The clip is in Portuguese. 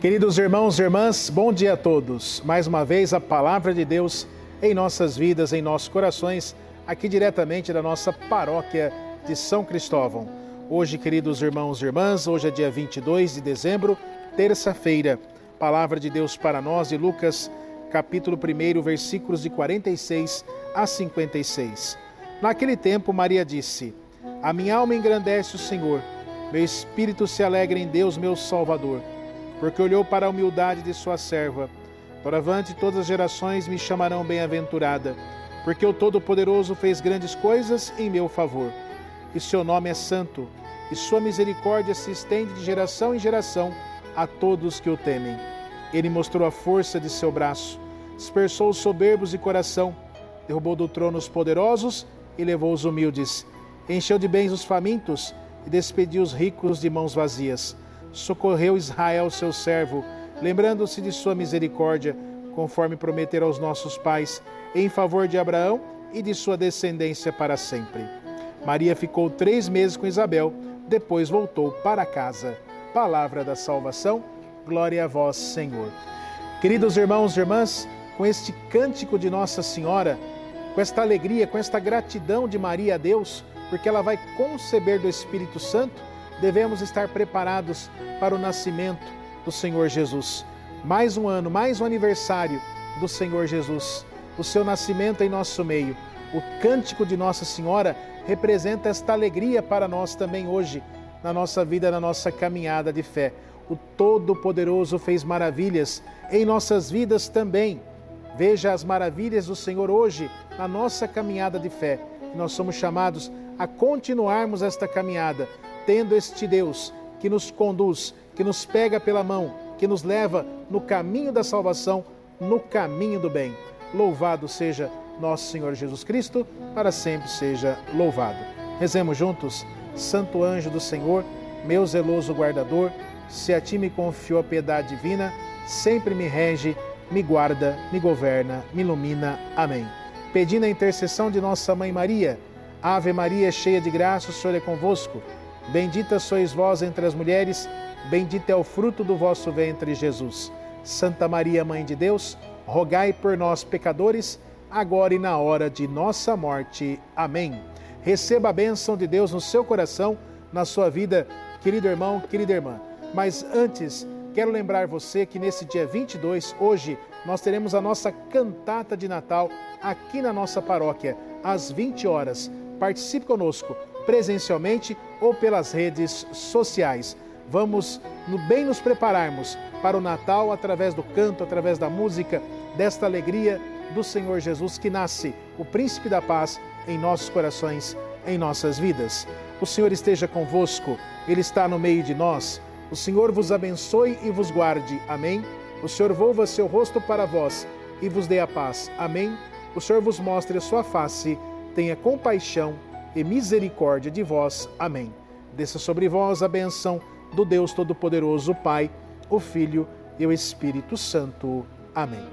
Queridos irmãos e irmãs, bom dia a todos. Mais uma vez a palavra de Deus em nossas vidas, em nossos corações, aqui diretamente da nossa paróquia de São Cristóvão. Hoje, queridos irmãos e irmãs, hoje é dia 22 de dezembro, terça-feira. Palavra de Deus para nós de Lucas, capítulo 1, versículos de 46 a 56. Naquele tempo, Maria disse: A minha alma engrandece o Senhor, meu espírito se alegra em Deus, meu Salvador porque olhou para a humildade de sua serva. Doravante todas as gerações me chamarão bem-aventurada, porque o Todo-Poderoso fez grandes coisas em meu favor. E seu nome é santo, e sua misericórdia se estende de geração em geração a todos que o temem. Ele mostrou a força de seu braço, dispersou os soberbos de coração, derrubou do trono os poderosos e levou os humildes. Encheu de bens os famintos e despediu os ricos de mãos vazias socorreu Israel, seu servo, lembrando-se de sua misericórdia, conforme prometera aos nossos pais, em favor de Abraão e de sua descendência para sempre. Maria ficou três meses com Isabel, depois voltou para casa. Palavra da salvação, glória a vós, Senhor. Queridos irmãos e irmãs, com este cântico de Nossa Senhora, com esta alegria, com esta gratidão de Maria a Deus, porque ela vai conceber do Espírito Santo, devemos estar preparados para o nascimento do Senhor Jesus. Mais um ano, mais um aniversário do Senhor Jesus, o seu nascimento em nosso meio. O cântico de Nossa Senhora representa esta alegria para nós também hoje, na nossa vida, na nossa caminhada de fé. O Todo-Poderoso fez maravilhas em nossas vidas também. Veja as maravilhas do Senhor hoje na nossa caminhada de fé. Nós somos chamados a continuarmos esta caminhada, tendo este Deus que nos conduz, que nos pega pela mão, que nos leva no caminho da salvação, no caminho do bem. Louvado seja nosso Senhor Jesus Cristo, para sempre seja louvado. Rezemos juntos, Santo anjo do Senhor, meu zeloso guardador, se a ti me confiou a piedade divina, sempre me rege, me guarda, me governa, me ilumina. Amém. Pedindo a intercessão de nossa mãe Maria, Ave Maria, cheia de graça, o Senhor é convosco. Bendita sois vós entre as mulheres, bendito é o fruto do vosso ventre, Jesus. Santa Maria, Mãe de Deus, rogai por nós, pecadores, agora e na hora de nossa morte. Amém. Receba a bênção de Deus no seu coração, na sua vida, querido irmão, querida irmã. Mas antes, quero lembrar você que nesse dia 22, hoje, nós teremos a nossa cantata de Natal aqui na nossa paróquia, às 20 horas. Participe conosco presencialmente ou pelas redes sociais. Vamos bem nos prepararmos para o Natal através do canto, através da música, desta alegria do Senhor Jesus que nasce, o príncipe da paz em nossos corações, em nossas vidas. O Senhor esteja convosco, ele está no meio de nós. O Senhor vos abençoe e vos guarde. Amém. O Senhor volva seu rosto para vós e vos dê a paz. Amém. O Senhor vos mostre a sua face, tenha compaixão e misericórdia de vós. Amém. Desça sobre vós a benção do Deus Todo-Poderoso, Pai, o Filho e o Espírito Santo. Amém.